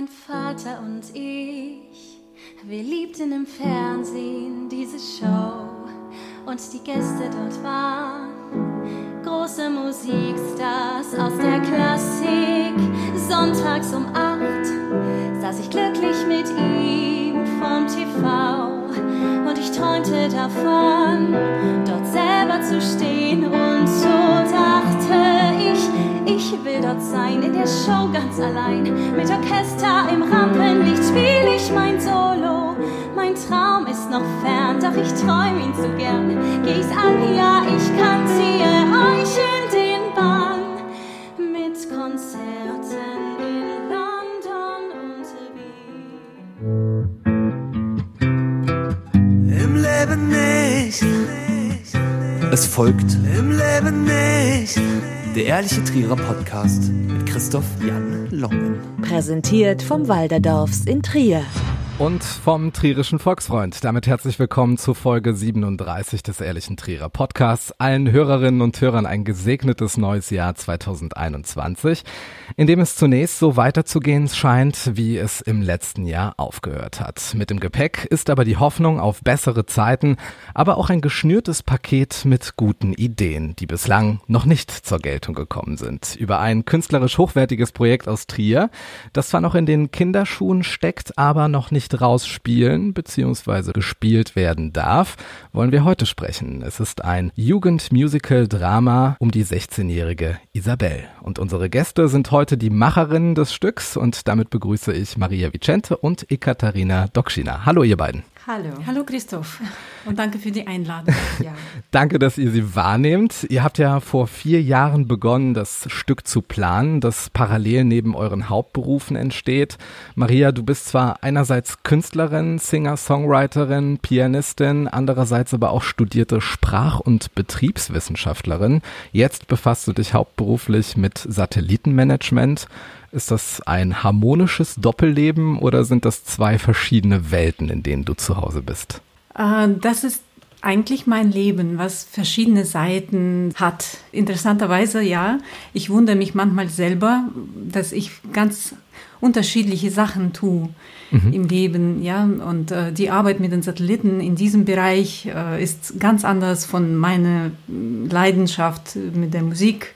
Mein Vater und ich, wir liebten im Fernsehen diese Show und die Gäste dort waren große Musikstars aus der Klassik. Sonntags um acht saß ich glücklich mit ihm vom TV und ich träumte davon, dort selber zu stehen und so dachte ich, will dort sein, in der Show ganz allein, mit Orchester im Rampenlicht spiel ich mein Solo. Mein Traum ist noch fern, doch ich träum ihn so gern. Geh ich's an, ja, ich kann, ziehe euch in den Bann mit Konzerten in London und Wien. Im Leben nicht. Es folgt Im Leben nicht. Der Ehrliche Trierer Podcast mit Christoph Jan Longen. Präsentiert vom Walderdorfs in Trier. Und vom Trierischen Volksfreund. Damit herzlich willkommen zu Folge 37 des Ehrlichen Trierer Podcasts. Allen Hörerinnen und Hörern ein gesegnetes neues Jahr 2021, in dem es zunächst so weiterzugehen scheint, wie es im letzten Jahr aufgehört hat. Mit dem Gepäck ist aber die Hoffnung auf bessere Zeiten, aber auch ein geschnürtes Paket mit guten Ideen, die bislang noch nicht zur Geltung gekommen sind. Über ein künstlerisch hochwertiges Projekt aus Trier, das zwar noch in den Kinderschuhen steckt, aber noch nicht rausspielen bzw. gespielt werden darf, wollen wir heute sprechen. Es ist ein Jugendmusical-Drama um die 16-jährige Isabel. Und unsere Gäste sind heute die Macherinnen des Stücks und damit begrüße ich Maria Vicente und Ekaterina Dokschina. Hallo ihr beiden. Hallo. Hallo Christoph und danke für die Einladung. Ja. Danke, dass ihr sie wahrnehmt. Ihr habt ja vor vier Jahren begonnen, das Stück zu planen, das parallel neben euren Hauptberufen entsteht. Maria, du bist zwar einerseits Künstlerin, Singer, Songwriterin, Pianistin, andererseits aber auch studierte Sprach- und Betriebswissenschaftlerin. Jetzt befasst du dich hauptberuflich mit Satellitenmanagement. Ist das ein harmonisches Doppelleben oder sind das zwei verschiedene Welten, in denen du zu Hause bist? Äh, Das ist eigentlich mein Leben, was verschiedene Seiten hat. Interessanterweise, ja, ich wundere mich manchmal selber, dass ich ganz unterschiedliche Sachen tue im Leben, ja, und äh, die Arbeit mit den Satelliten in diesem Bereich äh, ist ganz anders von meiner Leidenschaft mit der Musik,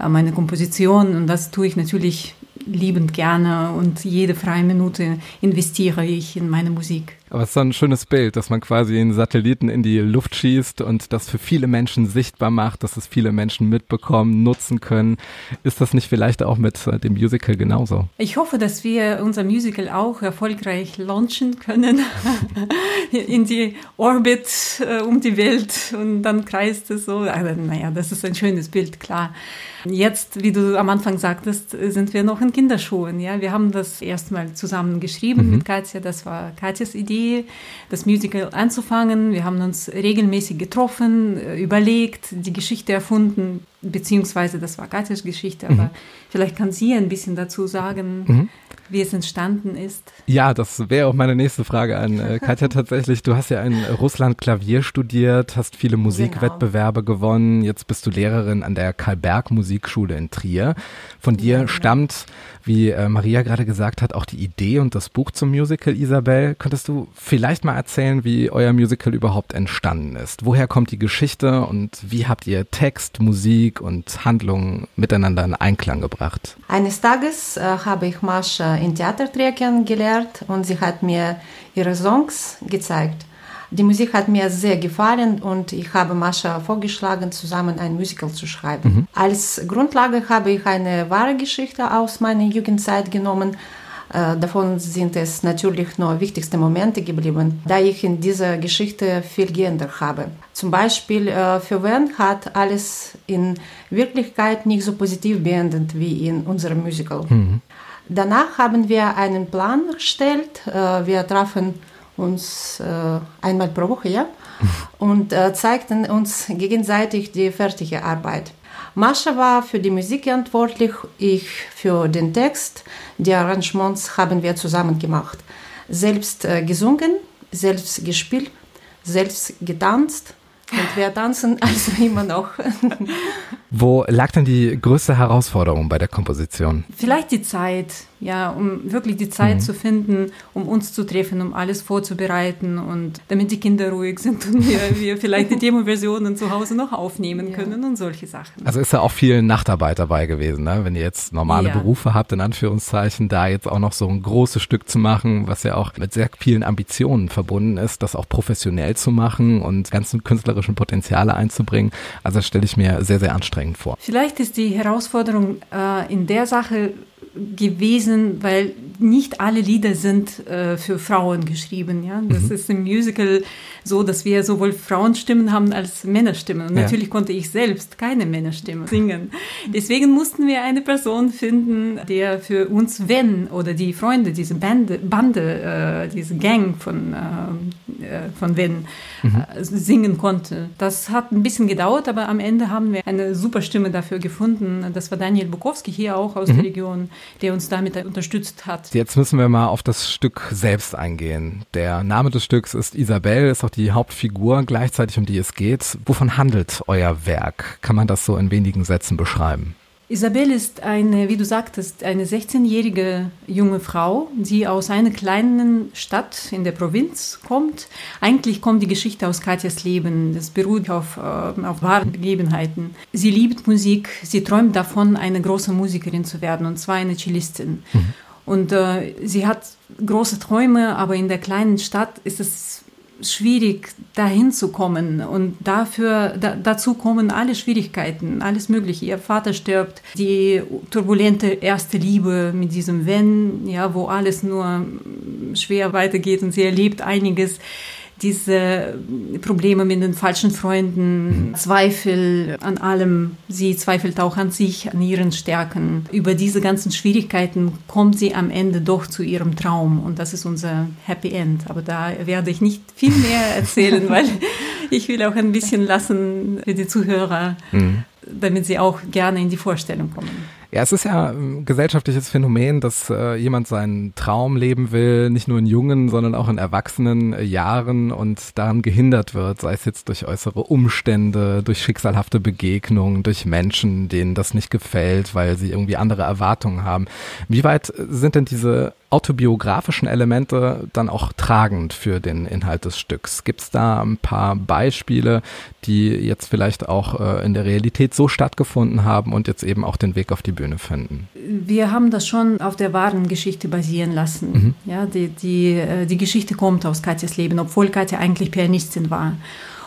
äh, meine Komposition und das tue ich natürlich liebend gerne und jede freie Minute investiere ich in meine Musik. Aber es ist so ein schönes Bild, dass man quasi einen Satelliten in die Luft schießt und das für viele Menschen sichtbar macht, dass es viele Menschen mitbekommen, nutzen können. Ist das nicht vielleicht auch mit äh, dem Musical genauso? Ich hoffe, dass wir unser Musical auch erfolgreich launchen können in die Orbit äh, um die Welt und dann kreist es so. Also, naja, das ist ein schönes Bild, klar. Jetzt, wie du am Anfang sagtest, sind wir noch in Kinderschuhen. Ja, wir haben das erstmal zusammen geschrieben mit Katja. Das war Katjas Idee, das Musical anzufangen. Wir haben uns regelmäßig getroffen, äh, überlegt, die Geschichte erfunden, beziehungsweise das war Katjas Geschichte, aber vielleicht kann sie ein bisschen dazu sagen, wie es entstanden ist. Ja, das wäre auch meine nächste Frage an äh, Katja tatsächlich. Du hast ja in Russland Klavier studiert, hast viele Musikwettbewerbe gewonnen. Jetzt bist du Lehrerin an der Karl-Berg Musikschule in Trier. Von dir stammt, wie äh, Maria gerade gesagt hat, auch die Idee und das Buch zum Musical Isabel. Könntest du vielleicht mal erzählen, wie euer Musical überhaupt entstanden ist? Woher kommt die Geschichte und wie habt ihr Text, Musik und Handlung miteinander in Einklang gebracht? Eines Tages äh, habe ich Mascha in Theatertrio kennengelernt und sie hat mir ihre Songs gezeigt. Die Musik hat mir sehr gefallen und ich habe Mascha vorgeschlagen, zusammen ein Musical zu schreiben. Als Grundlage habe ich eine wahre Geschichte aus meiner Jugendzeit genommen. Äh, Davon sind es natürlich nur wichtigste Momente geblieben, da ich in dieser Geschichte viel geändert habe. Zum Beispiel äh, für Van hat alles in Wirklichkeit nicht so positiv beendet wie in unserem Musical. Danach haben wir einen Plan erstellt. Äh, Wir trafen uns äh, einmal pro Woche ja? und äh, zeigten uns gegenseitig die fertige Arbeit. Mascha war für die Musik verantwortlich, ich für den Text. Die Arrangements haben wir zusammen gemacht. Selbst gesungen, selbst gespielt, selbst getanzt. Und wir tanzen also immer noch. Wo lag denn die größte Herausforderung bei der Komposition? Vielleicht die Zeit, ja, um wirklich die Zeit mhm. zu finden, um uns zu treffen, um alles vorzubereiten und damit die Kinder ruhig sind und wir, wir vielleicht die Demo-Versionen zu Hause noch aufnehmen ja. können und solche Sachen. Also ist ja auch viel Nachtarbeit dabei gewesen, ne? wenn ihr jetzt normale ja. Berufe habt, in Anführungszeichen, da jetzt auch noch so ein großes Stück zu machen, was ja auch mit sehr vielen Ambitionen verbunden ist, das auch professionell zu machen und ganzen künstlerischen Potenziale einzubringen. Also das stelle ich mir sehr, sehr anstrengend anstrengend vor. Vielleicht ist die Herausforderung äh, in der Sache gewesen, weil nicht alle Lieder sind äh, für Frauen geschrieben. Ja? Das mhm. ist im Musical so, dass wir sowohl Frauenstimmen haben als Männerstimmen. Und ja. natürlich konnte ich selbst keine Männerstimme singen. Deswegen mussten wir eine Person finden, der für uns Wenn oder die Freunde, diese Bande, Bande äh, diese Gang von, äh, äh von Wenn mhm. Äh, singen konnte. Das hat ein bisschen gedauert, aber am Ende haben wir eine super Stimme dafür gefunden. Das war Daniel Bukowski hier auch aus mhm. der Region, der uns damit unterstützt hat. Jetzt müssen wir mal auf das Stück selbst eingehen. Der Name des Stücks ist Isabel, ist auch die Hauptfigur, gleichzeitig um die es geht. Wovon handelt euer Werk? Kann man das so in wenigen Sätzen beschreiben? Isabel ist eine, wie du sagtest, eine 16-jährige junge Frau, die aus einer kleinen Stadt in der Provinz kommt. Eigentlich kommt die Geschichte aus Katjas Leben. Das beruht auf, äh, auf wahren Begebenheiten. Sie liebt Musik. Sie träumt davon, eine große Musikerin zu werden, und zwar eine Cellistin. Mhm. Und äh, sie hat große Träume, aber in der kleinen Stadt ist es schwierig, dahin zu kommen. Und dafür, da, dazu kommen alle Schwierigkeiten, alles Mögliche. Ihr Vater stirbt, die turbulente erste Liebe mit diesem Wenn, ja, wo alles nur schwer weitergeht und sie erlebt einiges diese Probleme mit den falschen Freunden, mhm. Zweifel an allem. Sie zweifelt auch an sich, an ihren Stärken. Über diese ganzen Schwierigkeiten kommt sie am Ende doch zu ihrem Traum und das ist unser Happy End. Aber da werde ich nicht viel mehr erzählen, weil ich will auch ein bisschen lassen für die Zuhörer, mhm. damit sie auch gerne in die Vorstellung kommen. Ja, es ist ja ein gesellschaftliches Phänomen, dass äh, jemand seinen Traum leben will, nicht nur in jungen, sondern auch in erwachsenen äh, Jahren und daran gehindert wird, sei es jetzt durch äußere Umstände, durch schicksalhafte Begegnungen, durch Menschen, denen das nicht gefällt, weil sie irgendwie andere Erwartungen haben. Wie weit sind denn diese autobiografischen Elemente dann auch tragend für den Inhalt des Stücks? Gibt es da ein paar Beispiele, die jetzt vielleicht auch äh, in der Realität so stattgefunden haben und jetzt eben auch den Weg auf die Bühne finden? Wir haben das schon auf der wahren Geschichte basieren lassen. Mhm. Ja, die, die, äh, die Geschichte kommt aus Katjas Leben, obwohl Katja eigentlich Pianistin war.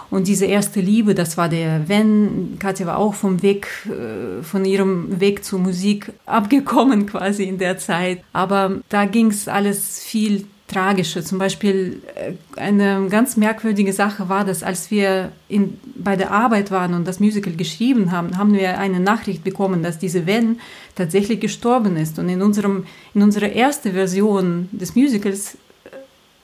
Und diese erste Liebe, das war der Wenn. Katja war auch vom Weg, äh, von ihrem Weg zur Musik abgekommen quasi in der Zeit. Aber da ging es alles viel tragischer. Zum Beispiel äh, eine ganz merkwürdige Sache war, dass als wir in, bei der Arbeit waren und das Musical geschrieben haben, haben wir eine Nachricht bekommen, dass diese Wenn tatsächlich gestorben ist. Und in, unserem, in unserer ersten Version des Musicals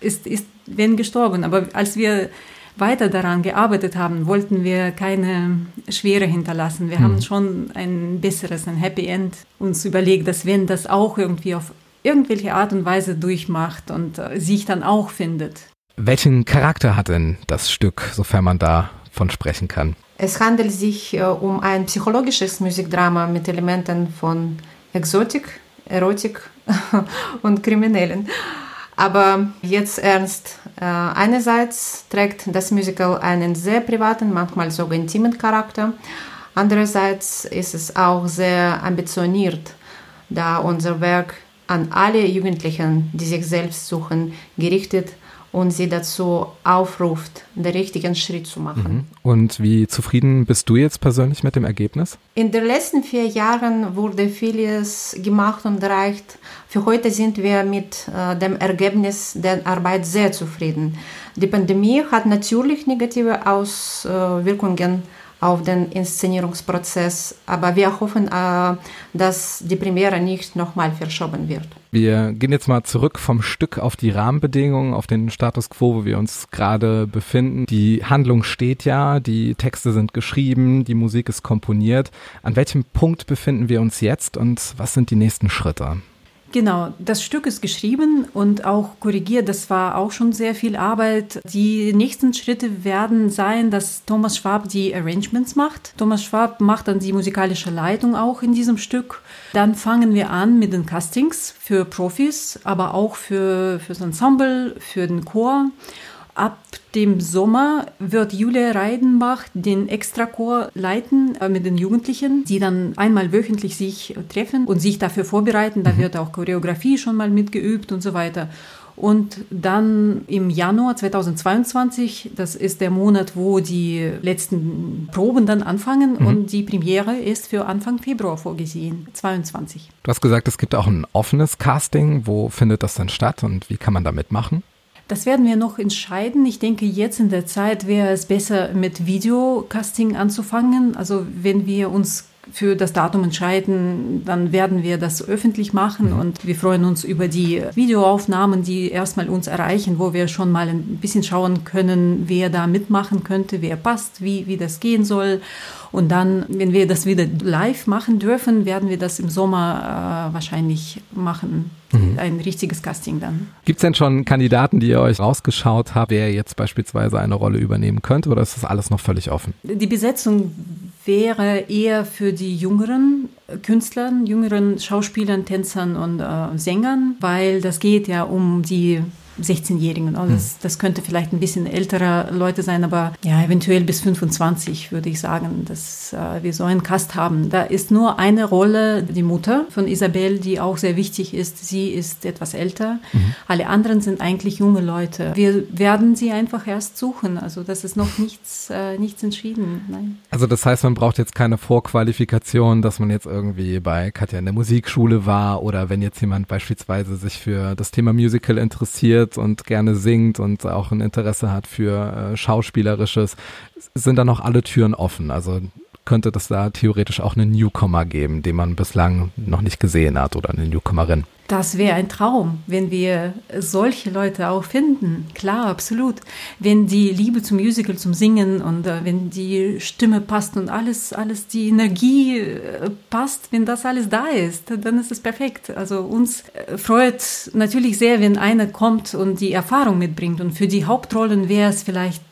äh, ist, ist Wenn gestorben. Aber als wir weiter daran gearbeitet haben, wollten wir keine Schwere hinterlassen. Wir mhm. haben schon ein besseres, ein Happy End uns überlegt, dass wenn das auch irgendwie auf irgendwelche Art und Weise durchmacht und äh, sich dann auch findet. Welchen Charakter hat denn das Stück, sofern man davon sprechen kann? Es handelt sich äh, um ein psychologisches Musikdrama mit Elementen von Exotik, Erotik und Kriminellen. Aber jetzt ernst. Äh, einerseits trägt das Musical einen sehr privaten, manchmal sogar intimen Charakter. Andererseits ist es auch sehr ambitioniert, da unser Werk an alle Jugendlichen, die sich selbst suchen, gerichtet und sie dazu aufruft, den richtigen Schritt zu machen. Mhm. Und wie zufrieden bist du jetzt persönlich mit dem Ergebnis? In den letzten vier Jahren wurde vieles gemacht und erreicht. Für heute sind wir mit äh, dem Ergebnis der Arbeit sehr zufrieden. Die Pandemie hat natürlich negative Auswirkungen auf den Inszenierungsprozess. Aber wir hoffen, dass die Premiere nicht nochmal verschoben wird. Wir gehen jetzt mal zurück vom Stück auf die Rahmenbedingungen, auf den Status quo, wo wir uns gerade befinden. Die Handlung steht ja, die Texte sind geschrieben, die Musik ist komponiert. An welchem Punkt befinden wir uns jetzt und was sind die nächsten Schritte? Genau, das Stück ist geschrieben und auch korrigiert. Das war auch schon sehr viel Arbeit. Die nächsten Schritte werden sein, dass Thomas Schwab die Arrangements macht. Thomas Schwab macht dann die musikalische Leitung auch in diesem Stück. Dann fangen wir an mit den Castings für Profis, aber auch für, fürs Ensemble, für den Chor. Ab dem Sommer wird Julia Reidenbach den Extrachor leiten äh, mit den Jugendlichen, die dann einmal wöchentlich sich treffen und sich dafür vorbereiten. Da mhm. wird auch Choreografie schon mal mitgeübt und so weiter. Und dann im Januar 2022, das ist der Monat, wo die letzten Proben dann anfangen mhm. und die Premiere ist für Anfang Februar vorgesehen, 22. Du hast gesagt, es gibt auch ein offenes Casting. Wo findet das dann statt und wie kann man da mitmachen? Das werden wir noch entscheiden. Ich denke, jetzt in der Zeit wäre es besser, mit Videocasting anzufangen. Also wenn wir uns für das Datum entscheiden, dann werden wir das öffentlich machen mhm. und wir freuen uns über die Videoaufnahmen, die erstmal uns erreichen, wo wir schon mal ein bisschen schauen können, wer da mitmachen könnte, wer passt, wie, wie das gehen soll. Und dann, wenn wir das wieder live machen dürfen, werden wir das im Sommer äh, wahrscheinlich machen. Mhm. Ein richtiges Casting dann. Gibt es denn schon Kandidaten, die ihr euch rausgeschaut habt, wer jetzt beispielsweise eine Rolle übernehmen könnte oder ist das alles noch völlig offen? Die Besetzung wäre eher für die jüngeren Künstler, jüngeren Schauspielern, Tänzern und äh, Sängern, weil das geht ja um die 16-Jährigen. Also das, das, könnte vielleicht ein bisschen ältere Leute sein, aber ja, eventuell bis 25 würde ich sagen, dass äh, wir so einen Cast haben. Da ist nur eine Rolle, die Mutter von Isabel, die auch sehr wichtig ist. Sie ist etwas älter. Mhm. Alle anderen sind eigentlich junge Leute. Wir werden sie einfach erst suchen. Also das ist noch nichts, äh, nichts entschieden. Nein. Also das heißt, man braucht jetzt keine Vorqualifikation, dass man jetzt irgendwie bei Katja in der Musikschule war oder wenn jetzt jemand beispielsweise sich für das Thema Musical interessiert, interessiert und gerne singt und auch ein Interesse hat für äh, Schauspielerisches, sind da noch alle Türen offen. Also könnte das da theoretisch auch einen Newcomer geben, den man bislang noch nicht gesehen hat oder eine Newcomerin. Das wäre ein Traum, wenn wir solche Leute auch finden. Klar, absolut. Wenn die Liebe zum Musical, zum Singen und äh, wenn die Stimme passt und alles, alles die Energie äh, passt, wenn das alles da ist, dann ist es perfekt. Also uns äh, freut natürlich sehr, wenn einer kommt und die Erfahrung mitbringt. Und für die Hauptrollen wäre es vielleicht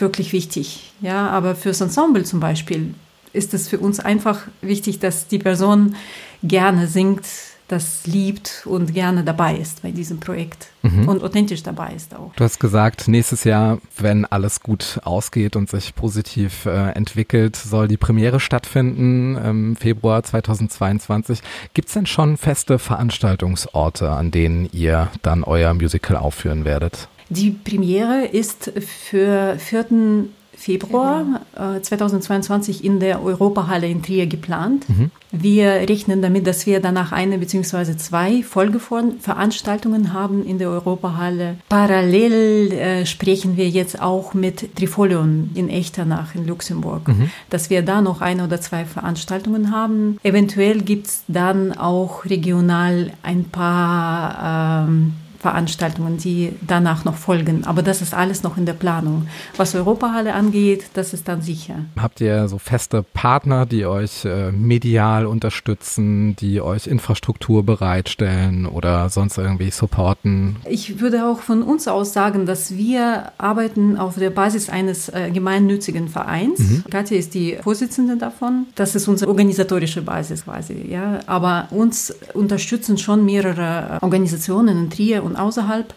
wirklich wichtig. Ja, aber fürs Ensemble zum Beispiel ist es für uns einfach wichtig, dass die Person gerne singt, das liebt und gerne dabei ist bei diesem Projekt mhm. und authentisch dabei ist auch. Du hast gesagt, nächstes Jahr, wenn alles gut ausgeht und sich positiv äh, entwickelt, soll die Premiere stattfinden im Februar 2022. Gibt es denn schon feste Veranstaltungsorte, an denen ihr dann euer Musical aufführen werdet? Die Premiere ist für 4. Februar äh, 2022 in der Europahalle in Trier geplant. Mhm. Wir rechnen damit, dass wir danach eine bzw. zwei Folgeveranstaltungen haben in der Europahalle. Parallel äh, sprechen wir jetzt auch mit Trifolion in Echternach in Luxemburg, mhm. dass wir da noch eine oder zwei Veranstaltungen haben. Eventuell gibt es dann auch regional ein paar ähm, Veranstaltungen, die danach noch folgen. Aber das ist alles noch in der Planung. Was Europahalle angeht, das ist dann sicher. Habt ihr so feste Partner, die euch äh, medial unterstützen, die euch Infrastruktur bereitstellen oder sonst irgendwie supporten? Ich würde auch von uns aus sagen, dass wir arbeiten auf der Basis eines äh, gemeinnützigen Vereins. Mhm. Katja ist die Vorsitzende davon. Das ist unsere organisatorische Basis quasi. Ja. Aber uns unterstützen schon mehrere Organisationen in Trier und außerhalb,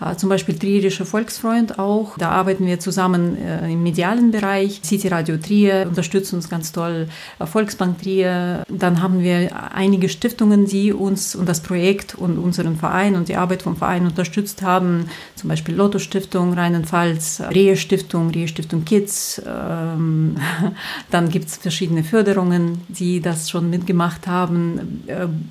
äh, zum Beispiel Trierischer Volksfreund auch. Da arbeiten wir zusammen äh, im medialen Bereich. City Radio Trier unterstützt uns ganz toll, äh, Volksbank Trier. Dann haben wir einige Stiftungen, die uns und das Projekt und unseren Verein und die Arbeit vom Verein unterstützt haben. Zum Beispiel Lotto Stiftung Rheinland-Pfalz, Rehe Stiftung, Rehe Stiftung Kids. Ähm, dann gibt es verschiedene Förderungen, die das schon mitgemacht haben,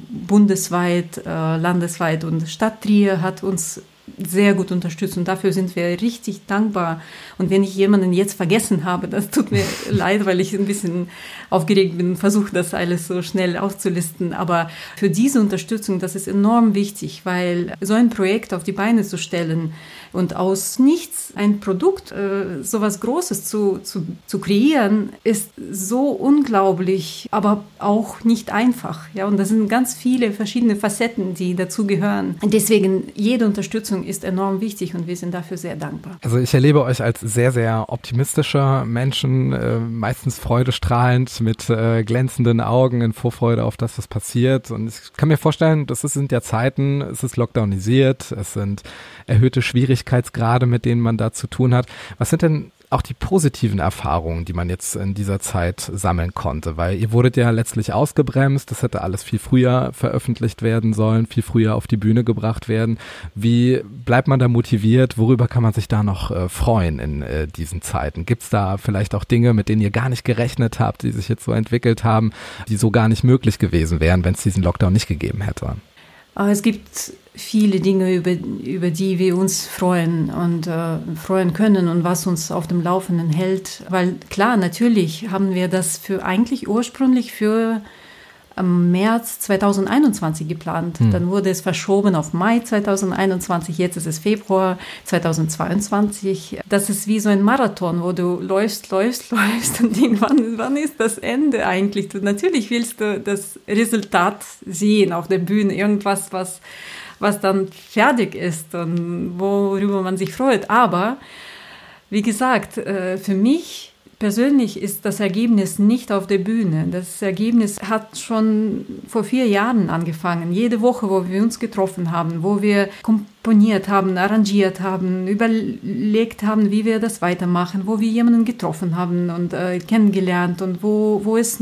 bundesweit, landesweit und Stadt Trier hat uns sehr gut unterstützt und dafür sind wir richtig dankbar. Und wenn ich jemanden jetzt vergessen habe, das tut mir leid, weil ich ein bisschen aufgeregt bin, versuche das alles so schnell aufzulisten. Aber für diese Unterstützung, das ist enorm wichtig, weil so ein Projekt auf die Beine zu stellen und aus nichts ein Produkt, äh, sowas Großes zu, zu, zu kreieren, ist so unglaublich, aber auch nicht einfach. Ja, und das sind ganz viele verschiedene Facetten, die dazu gehören. Und deswegen jede Unterstützung ist enorm wichtig und wir sind dafür sehr dankbar. Also ich erlebe euch als sehr, sehr optimistischer Menschen, äh, meistens freudestrahlend mit äh, glänzenden Augen in Vorfreude auf das, was passiert. Und ich kann mir vorstellen, das sind ja Zeiten, es ist lockdownisiert, es sind erhöhte Schwierigkeitsgrade, mit denen man da zu tun hat. Was sind denn auch die positiven Erfahrungen, die man jetzt in dieser Zeit sammeln konnte, weil ihr wurdet ja letztlich ausgebremst, das hätte alles viel früher veröffentlicht werden sollen, viel früher auf die Bühne gebracht werden. Wie bleibt man da motiviert? Worüber kann man sich da noch äh, freuen in äh, diesen Zeiten? Gibt es da vielleicht auch Dinge, mit denen ihr gar nicht gerechnet habt, die sich jetzt so entwickelt haben, die so gar nicht möglich gewesen wären, wenn es diesen Lockdown nicht gegeben hätte? Es gibt viele Dinge, über, über die wir uns freuen und äh, freuen können und was uns auf dem Laufenden hält. Weil klar, natürlich haben wir das für eigentlich ursprünglich für am März 2021 geplant. Hm. Dann wurde es verschoben auf Mai 2021. Jetzt ist es Februar 2022. Das ist wie so ein Marathon, wo du läufst, läufst, läufst und irgendwann wann ist das Ende eigentlich? Du, natürlich willst du das Resultat sehen auf der Bühne, irgendwas, was, was dann fertig ist und worüber man sich freut. Aber wie gesagt, äh, für mich Persönlich ist das Ergebnis nicht auf der Bühne. Das Ergebnis hat schon vor vier Jahren angefangen. Jede Woche, wo wir uns getroffen haben, wo wir komponiert haben, arrangiert haben, überlegt haben, wie wir das weitermachen, wo wir jemanden getroffen haben und äh, kennengelernt und wo, wo es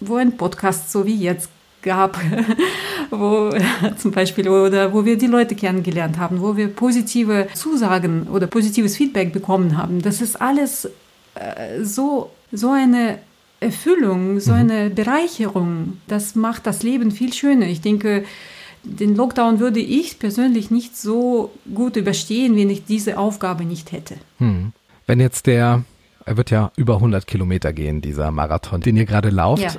wo ein Podcast so wie jetzt gab, wo zum Beispiel oder wo wir die Leute kennengelernt haben, wo wir positive Zusagen oder positives Feedback bekommen haben. Das ist alles so, so eine Erfüllung, so mhm. eine Bereicherung, das macht das Leben viel schöner. Ich denke, den Lockdown würde ich persönlich nicht so gut überstehen, wenn ich diese Aufgabe nicht hätte. Hm. Wenn jetzt der er wird ja über 100 Kilometer gehen, dieser Marathon, den ihr gerade lauft. Ja.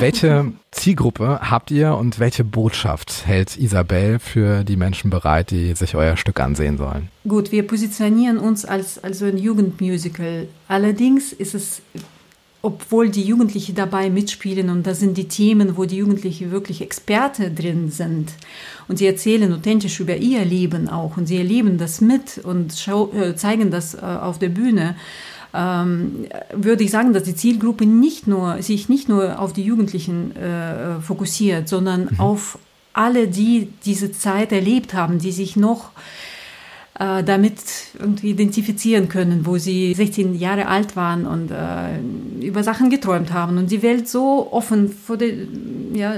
Welche Zielgruppe habt ihr und welche Botschaft hält Isabel für die Menschen bereit, die sich euer Stück ansehen sollen? Gut, wir positionieren uns als also ein Jugendmusical. Allerdings ist es obwohl die Jugendlichen dabei mitspielen und das sind die Themen, wo die Jugendlichen wirklich Experte drin sind und sie erzählen authentisch über ihr Leben auch und sie erleben das mit und äh, zeigen das äh, auf der Bühne ähm, würde ich sagen, dass die Zielgruppe nicht nur, sich nicht nur auf die Jugendlichen äh, fokussiert, sondern mhm. auf alle, die diese Zeit erlebt haben, die sich noch äh, damit irgendwie identifizieren können, wo sie 16 Jahre alt waren und äh, über Sachen geträumt haben und die Welt so offen vor den, ja,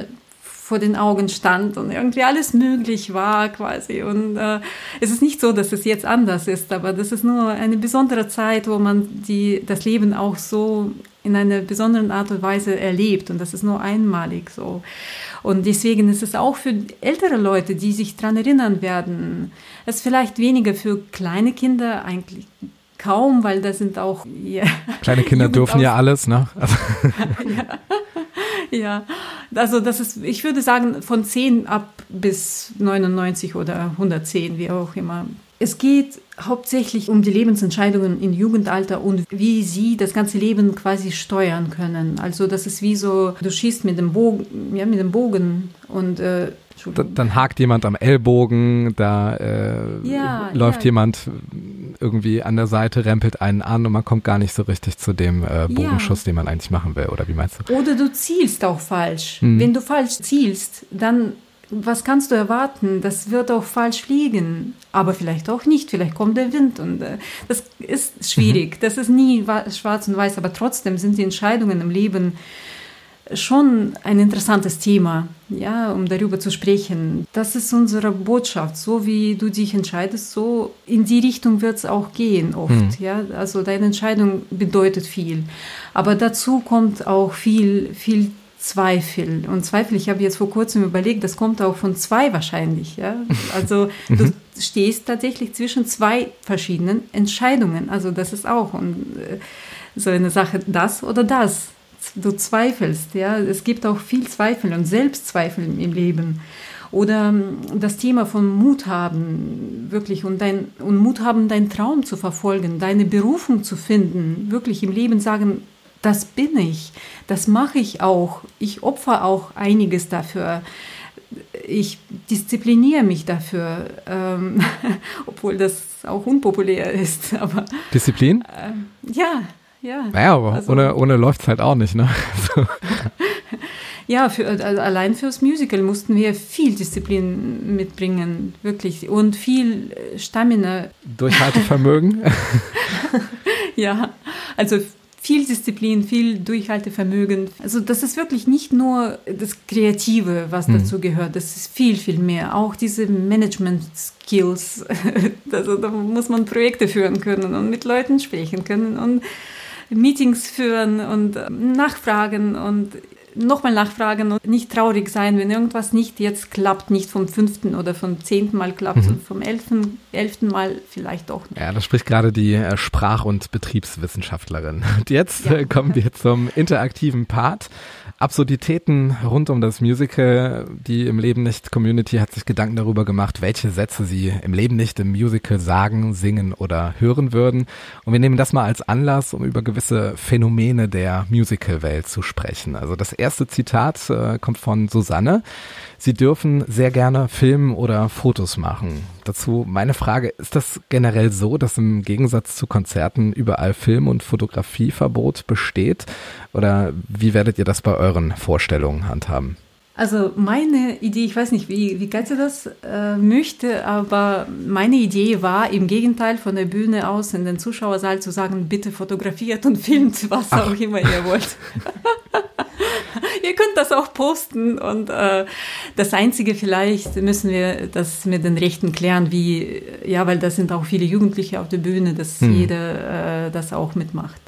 vor den Augen stand und irgendwie alles möglich war quasi. Und äh, es ist nicht so, dass es jetzt anders ist, aber das ist nur eine besondere Zeit, wo man die, das Leben auch so in einer besonderen Art und Weise erlebt und das ist nur einmalig so. Und deswegen ist es auch für ältere Leute, die sich daran erinnern werden, es vielleicht weniger für kleine Kinder eigentlich kaum, weil da sind auch ja, kleine Kinder dürfen ja alles, ne? Also. ja. ja, also das ist, ich würde sagen, von 10 ab bis 99 oder 110, wie auch immer. Es geht hauptsächlich um die Lebensentscheidungen im Jugendalter und wie sie das ganze Leben quasi steuern können. Also das ist wie so, du schießt mit dem Bogen, ja, mit dem Bogen und äh, dann hakt jemand am Ellbogen, da äh, ja, läuft ja. jemand irgendwie an der Seite, rempelt einen an und man kommt gar nicht so richtig zu dem äh, Bogenschuss, ja. den man eigentlich machen will. Oder wie meinst du? Oder du zielst auch falsch. Hm. Wenn du falsch zielst, dann was kannst du erwarten? Das wird auch falsch fliegen, aber vielleicht auch nicht. Vielleicht kommt der Wind und äh, das ist schwierig. Mhm. Das ist nie schwarz und weiß, aber trotzdem sind die Entscheidungen im Leben schon ein interessantes Thema, ja, um darüber zu sprechen. Das ist unsere Botschaft. So wie du dich entscheidest, so in die Richtung wird es auch gehen oft. Hm. Ja, also deine Entscheidung bedeutet viel. Aber dazu kommt auch viel, viel Zweifel. Und Zweifel, ich habe jetzt vor kurzem überlegt, das kommt auch von zwei wahrscheinlich. Ja? Also du stehst tatsächlich zwischen zwei verschiedenen Entscheidungen. Also das ist auch und, äh, so eine Sache, das oder das. Du zweifelst, ja. Es gibt auch viel Zweifel und Selbstzweifel im Leben. Oder ähm, das Thema von Mut haben, wirklich, und, dein, und Mut haben, deinen Traum zu verfolgen, deine Berufung zu finden, wirklich im Leben sagen, das bin ich, das mache ich auch, ich opfer auch einiges dafür. Ich diszipliniere mich dafür, ähm, obwohl das auch unpopulär ist. Aber, Disziplin? Äh, ja, ja. Naja, aber also, ohne, ohne läuft es halt auch nicht, ne? So. Ja, für, also allein fürs Musical mussten wir viel Disziplin mitbringen, wirklich. Und viel äh, Stamina. Durchhaltevermögen. ja, also viel Disziplin, viel Durchhaltevermögen. Also das ist wirklich nicht nur das Kreative, was mhm. dazu gehört, das ist viel, viel mehr. Auch diese Management-Skills. Also da muss man Projekte führen können und mit Leuten sprechen können und Meetings führen und ähm, nachfragen und nochmal nachfragen und nicht traurig sein, wenn irgendwas nicht jetzt klappt, nicht vom fünften oder vom zehnten Mal klappt, mhm. sondern vom elften, elften Mal vielleicht auch nicht. Ja, da spricht gerade die äh, Sprach- und Betriebswissenschaftlerin. Und jetzt ja. Äh, kommen wir zum interaktiven Part. Absurditäten rund um das Musical. Die im Leben nicht Community hat sich Gedanken darüber gemacht, welche Sätze sie im Leben nicht im Musical sagen, singen oder hören würden. Und wir nehmen das mal als Anlass, um über gewisse Phänomene der Musical-Welt zu sprechen. Also das erste Zitat äh, kommt von Susanne. Sie dürfen sehr gerne filmen oder Fotos machen. Dazu meine Frage, ist das generell so, dass im Gegensatz zu Konzerten überall Film- und Fotografieverbot besteht? Oder wie werdet ihr das bei euren Vorstellungen handhaben? Also meine Idee, ich weiß nicht, wie, wie Katja das äh, möchte, aber meine Idee war im Gegenteil von der Bühne aus in den Zuschauersaal zu sagen, bitte fotografiert und filmt, was Ach. auch immer ihr wollt. ihr könnt das auch posten und äh, das Einzige vielleicht müssen wir das mit den Rechten klären, wie, ja, weil da sind auch viele Jugendliche auf der Bühne, dass hm. jeder äh, das auch mitmacht.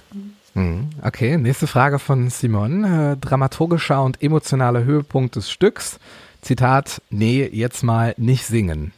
Hm, okay, nächste Frage von Simon. Äh, dramaturgischer und emotionaler Höhepunkt des Stücks. Zitat, nee, jetzt mal nicht singen.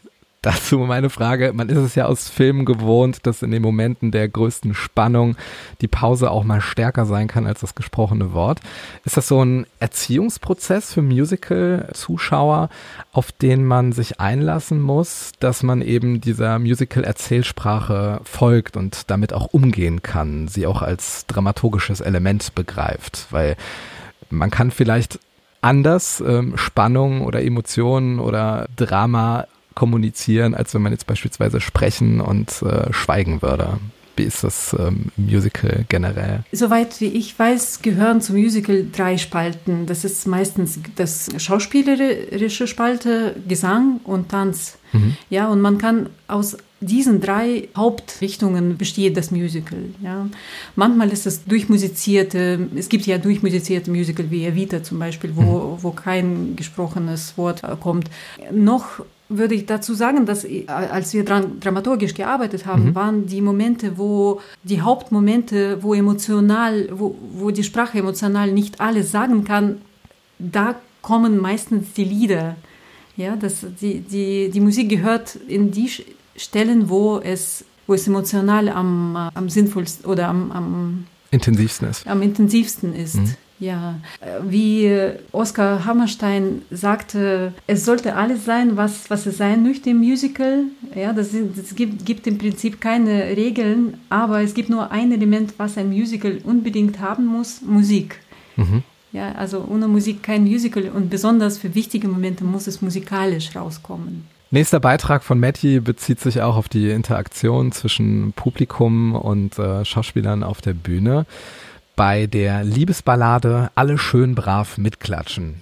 Dazu meine Frage, man ist es ja aus Filmen gewohnt, dass in den Momenten der größten Spannung die Pause auch mal stärker sein kann als das gesprochene Wort. Ist das so ein Erziehungsprozess für Musical-Zuschauer, auf den man sich einlassen muss, dass man eben dieser Musical-Erzählsprache folgt und damit auch umgehen kann, sie auch als dramaturgisches Element begreift? Weil man kann vielleicht anders ähm, Spannung oder Emotionen oder Drama kommunizieren, als wenn man jetzt beispielsweise sprechen und äh, schweigen würde. Wie ist das ähm, Musical generell? Soweit wie ich weiß, gehören zum Musical drei Spalten. Das ist meistens das schauspielerische Spalte, Gesang und Tanz. Mhm. Ja, und man kann aus diesen drei Hauptrichtungen besteht das Musical. Ja. Manchmal ist es durchmusizierte, es gibt ja durchmusizierte Musical wie Evita zum Beispiel, wo, mhm. wo kein gesprochenes Wort kommt. Noch würde ich dazu sagen, dass äh, als wir dran, dramaturgisch gearbeitet haben, mhm. waren die Momente, wo die Hauptmomente, wo emotional, wo, wo die Sprache emotional nicht alles sagen kann, da kommen meistens die Lieder. Ja, das, die, die, die Musik gehört in die Stellen, wo es, wo es emotional am, am sinnvollsten oder am, am intensivsten ist. Am intensivsten ist. Mhm. Ja, wie Oskar Hammerstein sagte, es sollte alles sein, was, was es sein möchte im Musical. Ja, das, sind, das gibt, gibt im Prinzip keine Regeln, aber es gibt nur ein Element, was ein Musical unbedingt haben muss, Musik. Mhm. Ja, also ohne Musik kein Musical und besonders für wichtige Momente muss es musikalisch rauskommen. Nächster Beitrag von Matty bezieht sich auch auf die Interaktion zwischen Publikum und äh, Schauspielern auf der Bühne bei der Liebesballade alle schön brav mitklatschen.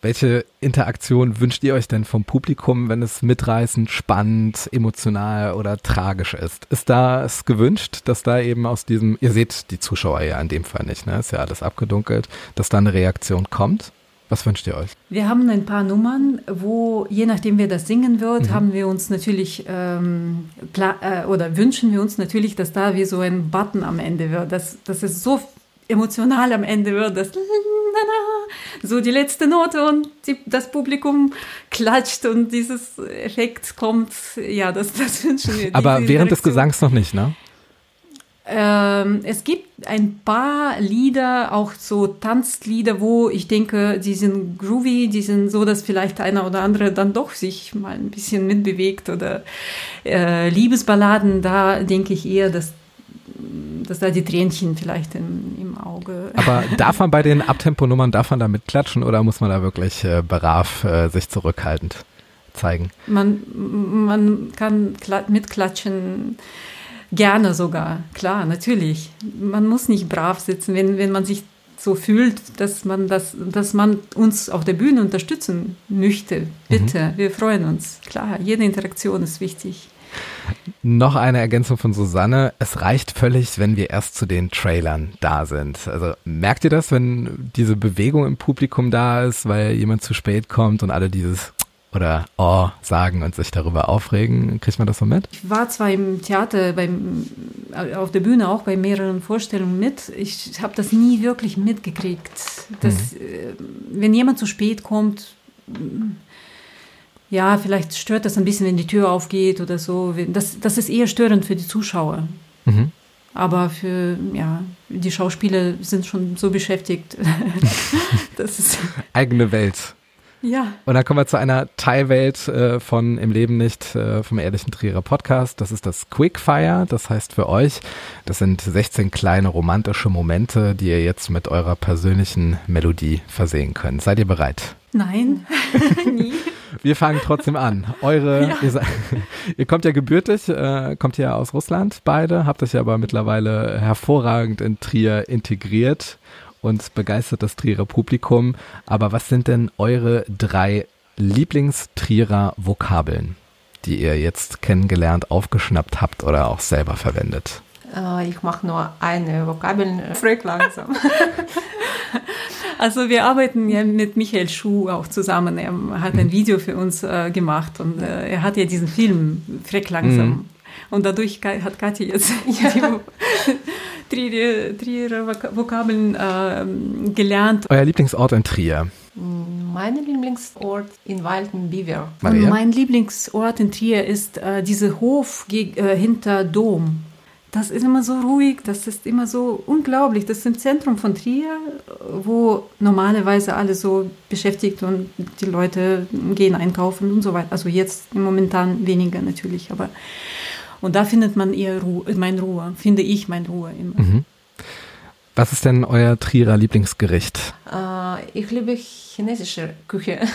Welche Interaktion wünscht ihr euch denn vom Publikum, wenn es mitreißend, spannend, emotional oder tragisch ist? Ist da es gewünscht, dass da eben aus diesem, ihr seht die Zuschauer ja in dem Fall nicht, ne? Ist ja alles abgedunkelt, dass da eine Reaktion kommt? Was wünscht ihr euch? Wir haben ein paar Nummern, wo je nachdem, wer das singen wird, mhm. haben wir uns natürlich ähm, äh, oder wünschen wir uns natürlich, dass da wie so ein Button am Ende wird, dass, dass es so emotional am Ende wird, dass so die letzte Note und die, das Publikum klatscht und dieses Effekt kommt. Ja, das, das wünschen wir. Aber während des Interaktion. Gesangs noch nicht, ne? Ähm, es gibt ein paar Lieder, auch so Tanzlieder, wo ich denke, die sind groovy, die sind so, dass vielleicht einer oder andere dann doch sich mal ein bisschen mitbewegt oder äh, Liebesballaden, da denke ich eher, dass, dass da die Tränchen vielleicht im, im Auge. Aber darf man bei den Abtemponummern, darf man da mitklatschen oder muss man da wirklich äh, brav äh, sich zurückhaltend zeigen? Man, man kann kla- mitklatschen, gerne sogar, klar, natürlich. Man muss nicht brav sitzen, wenn, wenn man sich so fühlt, dass man, das, dass man uns auf der Bühne unterstützen möchte. Bitte, wir freuen uns. Klar, jede Interaktion ist wichtig. Noch eine Ergänzung von Susanne. Es reicht völlig, wenn wir erst zu den Trailern da sind. Also merkt ihr das, wenn diese Bewegung im Publikum da ist, weil jemand zu spät kommt und alle dieses oder oh sagen und sich darüber aufregen? Kriegt man das so mit? Ich war zwar im Theater, beim, auf der Bühne auch bei mehreren Vorstellungen mit. Ich habe das nie wirklich mitgekriegt. Dass, äh, Wenn jemand zu spät kommt, mm, ja, vielleicht stört das ein bisschen, wenn die Tür aufgeht oder so. Das, das ist eher störend für die Zuschauer. Mhm. Aber für, ja, die Schauspieler sind schon so beschäftigt. das ist, Eigene Welt. Ja. Und dann kommen wir zu einer Teilwelt äh, von Im Leben nicht äh, vom Ehrlichen Trierer Podcast. Das ist das Quickfire. Das heißt für euch, das sind 16 kleine romantische Momente, die ihr jetzt mit eurer persönlichen Melodie versehen könnt. Seid ihr bereit? Nein, nie. Wir fangen trotzdem an. Eure, Ja. ihr, ihr kommt ja gebürtig, äh, kommt ja aus Russland beide, habt euch aber mittlerweile hervorragend in Trier integriert und begeistert das Trierer Publikum. Aber was sind denn eure drei Lieblingstrierer Vokabeln, die ihr jetzt kennengelernt, aufgeschnappt habt oder auch selber verwendet? Äh, ich mache nur eine Vokabel, äh, frag langsam. Also wir arbeiten ja mit Michael Schuh auch zusammen. Er hat ein Video für uns äh, gemacht und äh, er hat ja diesen Film Freck langsam. Mhm. Und dadurch hat Katja jetzt die Trier- Trierer Vok- Vokabeln ähm, gelernt. Euer Lieblingsort in Trier? Mein Lieblingsort in Waldenbiver. Maria? Und mein Lieblingsort in Trier ist äh, dieser Hof äh, hinter Dom. Das ist immer so ruhig, das ist immer so unglaublich. Das ist im Zentrum von Trier, wo normalerweise alle so beschäftigt und die Leute gehen einkaufen und so weiter. Also jetzt momentan weniger natürlich, aber und da findet man eher Ruhe, meine Ruhe, finde ich meine Ruhe immer. Mhm. Was ist denn euer Trierer Lieblingsgericht? Äh, ich liebe chinesische Küche.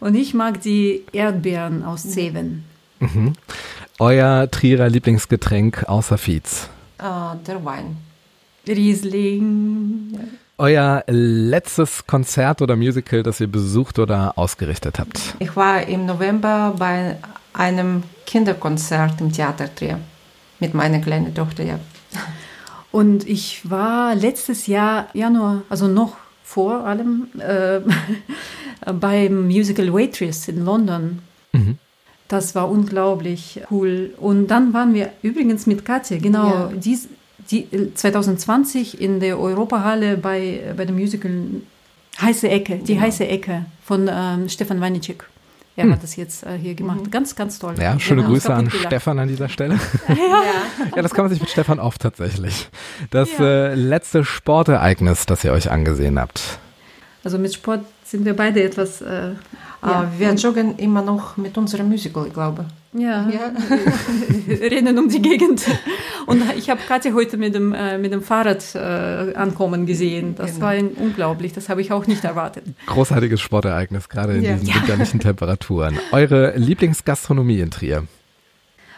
Und ich mag die Erdbeeren aus Zeven. Mhm. Euer Trierer Lieblingsgetränk außer Fietz? äh, der Wein. Riesling. Euer letztes Konzert oder Musical, das ihr besucht oder ausgerichtet habt? Ich war im November bei einem Kinderkonzert im Theater Trier mit meiner kleinen Tochter. Ja. Und ich war letztes Jahr, Januar, also noch vor allem, äh, beim Musical Waitress in London. Mhm. Das war unglaublich cool. Und dann waren wir übrigens mit Katja, genau, Ja. dies, die, äh, 2020 in der Europahalle bei, bei dem Musical Heiße Ecke, die heiße Ecke von ähm, Stefan Wanicek. Er Hm. hat das jetzt äh, hier gemacht. Ganz, ganz toll. Ja, schöne Genau, Grüße an. Stefan an dieser Stelle. Ja, das kann man sich mit Stefan oft tatsächlich. Das Ja. äh, letzte Sportereignis, das ihr euch angesehen habt. Also mit Sport sind wir beide etwas. Äh, ja. Äh, wir joggen immer noch mit unserem Musical, ich glaube. Ja, Ja. rennen um die Gegend. Und ich habe Katja heute mit dem, äh, mit dem Fahrrad äh, ankommen gesehen. Das Genau. war ein, unglaublich, das habe ich auch nicht erwartet. Großartiges Sportereignis, gerade in Ja. diesen winterlichen Temperaturen. Eure Lieblingsgastronomie in Trier?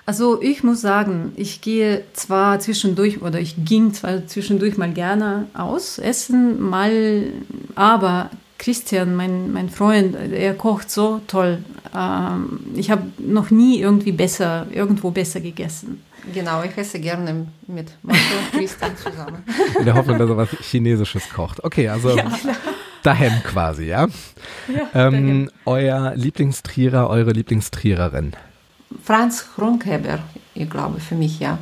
Also ich muss sagen, ich gehe zwar zwischendurch oder ich ging zwar zwischendurch mal gerne aus, essen, mal, aber Christian, mein, mein Freund, er kocht so toll. Ähm, ich habe noch nie irgendwie besser, irgendwo besser gegessen. Genau, ich esse gerne mit Marco und Christian zusammen. In der Hoffnung, dass er was Chinesisches kocht. Okay, also daheim quasi, ja? ähm, euer Lieblingstrierer, eure Lieblingstriererin? Franz Kronkeber, ich glaube, für mich ja.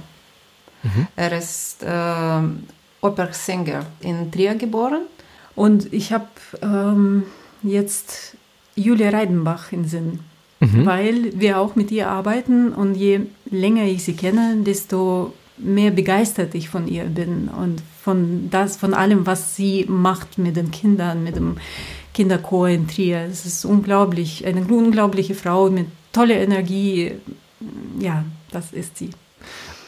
Er ist ähm, Opernsänger in Trier geboren Und ich habe ähm, jetzt Julia Reidenbach in Sinn, Mhm. weil wir auch mit ihr arbeiten und je länger ich sie kenne, desto mehr begeistert ich von ihr bin und von das, von allem, was sie macht mit den Kindern, mit dem Kinderchor in Trier. Es ist unglaublich, eine unglaubliche Frau mit toller Energie. Ja, das ist sie.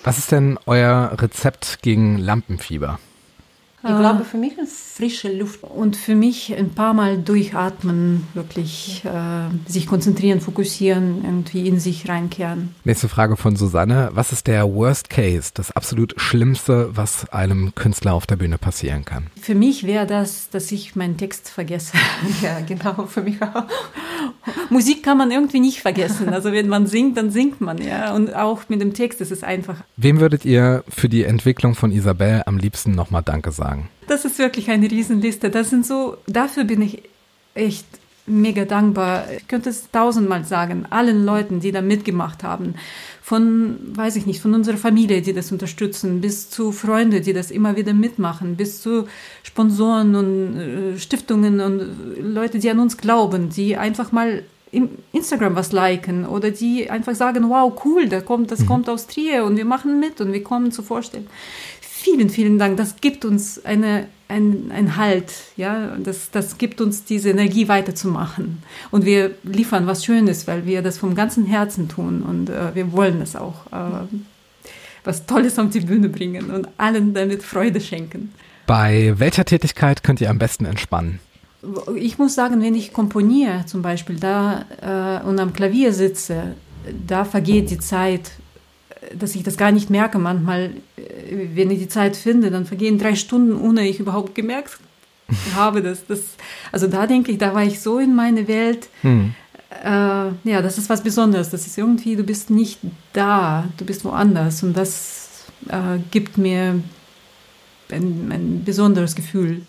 Was ist denn euer Rezept gegen Lampenfieber? Ich glaube, für mich ist frische Luft. Und für mich ein paar Mal durchatmen, wirklich äh, sich konzentrieren, fokussieren, irgendwie in sich reinkehren. Nächste Frage von Susanne. Was ist der Worst Case, das absolut Schlimmste, was einem Künstler auf der Bühne passieren kann? Für mich wäre das, dass ich meinen Text vergesse. Ja, genau, für mich auch. Musik kann man irgendwie nicht vergessen. Also wenn man singt, dann singt man, ja. Und auch mit dem Text ist es einfach. Wem würdet ihr für die Entwicklung von Isabel am liebsten nochmal Danke sagen? Das ist wirklich eine Riesenliste. Das sind so, dafür bin ich echt mega dankbar. Ich könnte es tausendmal sagen, allen Leuten, die da mitgemacht haben. Von, weiß ich nicht, von unserer Familie, die das unterstützen, bis zu Freunden, die das immer wieder mitmachen, bis zu Sponsoren und äh, Stiftungen und Leute, die an uns glauben, die einfach mal im Instagram was liken oder die einfach sagen, wow, cool, da kommt, das kommt aus Trier und wir machen mit und wir kommen zu vorstellen. Vielen, vielen Dank. Das gibt uns eine, ein, ein Halt, ja. Das, das gibt uns diese Energie weiterzumachen. Und wir liefern was Schönes, weil wir das vom ganzen Herzen tun und äh, wir wollen es auch. Äh, was Tolles auf die Bühne bringen und allen damit Freude schenken. Bei welcher Tätigkeit könnt ihr am besten entspannen? Ich muss sagen, wenn ich komponiere zum Beispiel da äh, und am Klavier sitze, da vergeht die Zeit, dass ich das gar nicht merke. Manchmal, äh, wenn ich die Zeit finde, dann vergehen drei Stunden, ohne ich überhaupt gemerkt habe. Dass das, also da denke ich, da war ich so in meine Welt. Hm. Äh, ja, das ist was Besonderes. Das ist irgendwie, du bist nicht da, du bist woanders. Und das äh, gibt mir ein, ein besonderes Gefühl.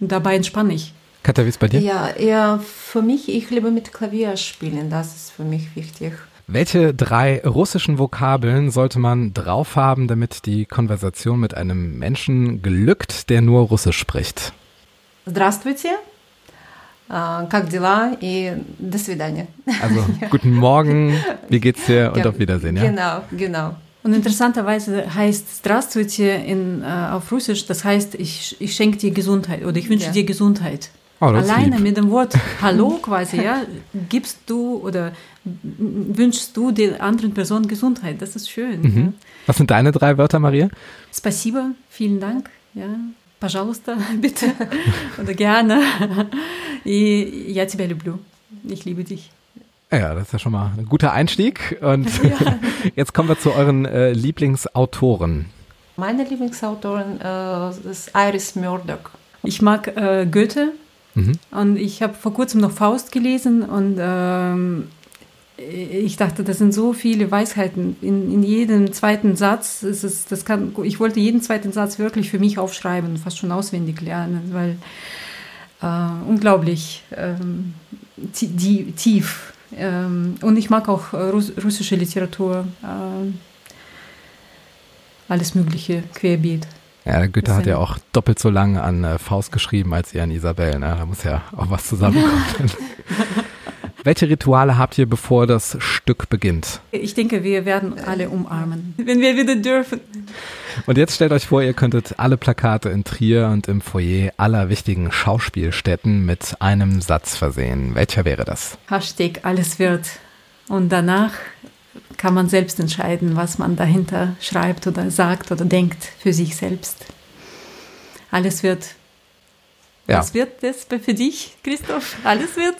Und dabei entspanne ich. Katja, wie ist bei dir? Ja, eher für mich, ich liebe mit Klavier spielen, das ist für mich wichtig. Welche drei russischen Vokabeln sollte man drauf haben, damit die Konversation mit einem Menschen glückt, der nur Russisch spricht? Здравствуйте, äh, как дела и до свидания. Also guten Morgen, wie geht's dir und Ja, auf Wiedersehen, ja? Genau, genau. Und interessanterweise heißt Здравствуйте in, äh, auf Russisch, das heißt, ich, ich schenke dir Gesundheit oder ich wünsche Ja. dir Gesundheit. Oh, das ist Alleine lieb. mit dem Wort Hallo quasi, ja, gibst du oder wünschst du der anderen Person Gesundheit. Das ist schön. Ja. Mhm. Was sind deine drei Wörter, Maria? Spasibo, vielen Dank. Ja. Пожалуйста, bitte. Oder gerne. И я тебя люблю. Ich liebe dich. Ja, das ist ja schon mal ein guter Einstieg. Und jetzt kommen wir zu euren äh, Lieblingsautoren. Meine Lieblingsautorin äh, ist Iris Murdoch. Ich mag äh, Goethe Mhm. und ich habe vor kurzem noch Faust gelesen und ähm, ich dachte, das sind so viele Weisheiten. In, in jedem zweiten Satz ist es, das kann, ich wollte jeden zweiten Satz wirklich für mich aufschreiben, fast schon auswendig lernen, weil äh, unglaublich ähm, die, tief. Ähm, und ich mag auch äh, Russ russische Literatur, äh, alles Mögliche, querbeet. Ja, Goethe hat ja auch doppelt so lang an äh, Faust geschrieben als ihr an Isabel. Ne? Da muss ja auch was zusammenkommen. Welche Rituale habt ihr, bevor das Stück beginnt? Ich denke, wir werden alle umarmen, wenn wir wieder dürfen. Und jetzt stellt euch vor, ihr könntet alle Plakate in Trier und im Foyer aller wichtigen Schauspielstätten mit einem Satz versehen. Welcher wäre das? Hashtag alles wird. Und danach kann man selbst entscheiden, was man dahinter schreibt oder sagt oder denkt für sich selbst. Alles wird. Ja. Was wird das für dich, Christoph? Alles wird?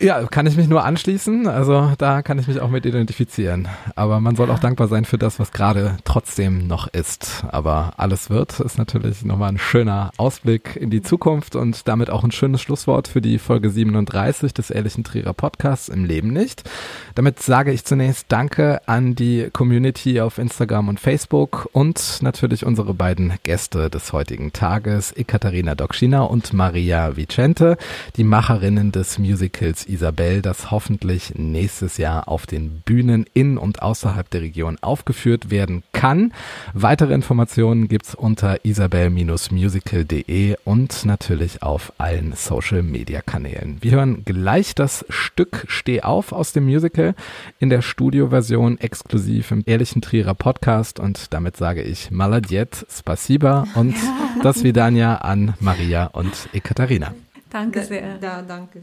Ja, kann ich mich nur anschließen. Also da kann ich mich auch mit identifizieren. Aber man soll auch dankbar sein für das, was gerade trotzdem noch ist. Aber alles wird ist natürlich nochmal ein schöner Ausblick in die Zukunft und damit auch ein schönes Schlusswort für die Folge 37 des Ehrlichen Trierer Podcasts im Leben nicht. Damit sage ich zunächst Danke an die Community auf Instagram und Facebook und natürlich unsere beiden Gäste des heutigen Tages, Ekaterina Dokschina und Maria Vicente, die Macherinnen des Musicals Isabel, das hoffentlich nächstes Jahr auf den Bühnen in und außerhalb der Region aufgeführt werden kann. Weitere Informationen gibt's unter isabel-musical.de und natürlich auf allen Social Media Kanälen. Wir hören gleich das Stück Steh auf aus dem Musical in der Studioversion exklusiv im Ehrlichen Trierer Podcast und damit sage ich Maladiet, Spasiba und das Vidania an Maria und Ekaterina. Danke sehr. Да, danke.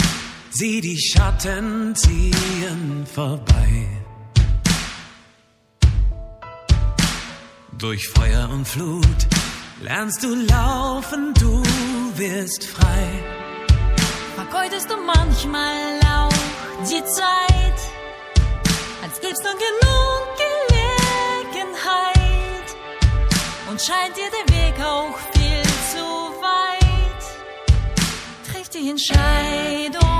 Sieh die Schatten ziehen vorbei. Durch Feuer und Flut lernst du laufen, du wirst frei. Vergeudest du manchmal auch die Zeit, als gibt's noch genug Gelegenheit und scheint dir der Weg auch viel zu weit. Triff die Entscheidung,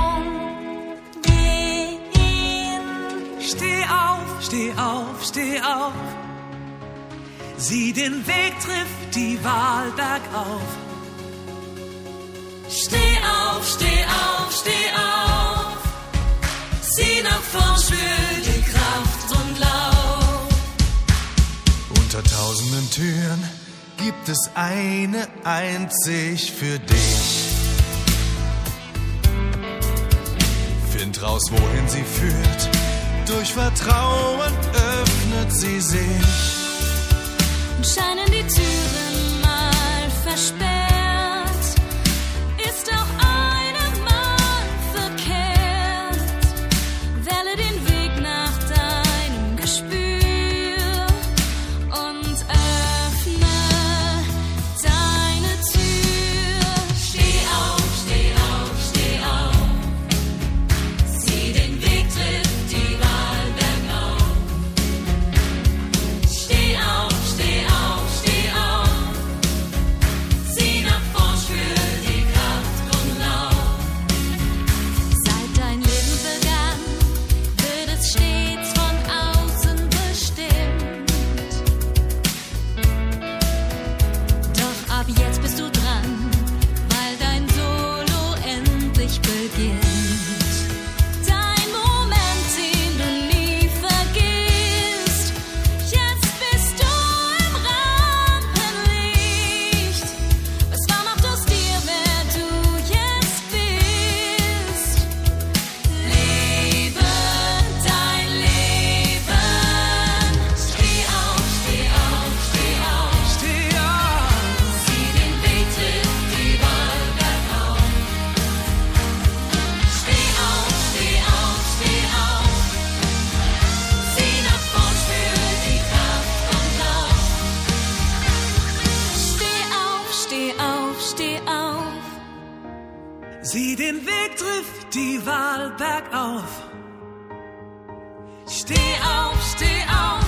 Sieh den Weg, trifft die Wahl bergauf. Steh auf, steh auf, steh auf. Sieh nach vorn, spür die Kraft und Lauf. Unter tausenden Türen gibt es eine einzig für dich. Find raus, wohin sie führt. Durch Vertrauen öffnet sie sich. Scheinen die Türen mal versperrt, sieh den Weg, trifft die Wahl bergauf. Steh auf, steh auf,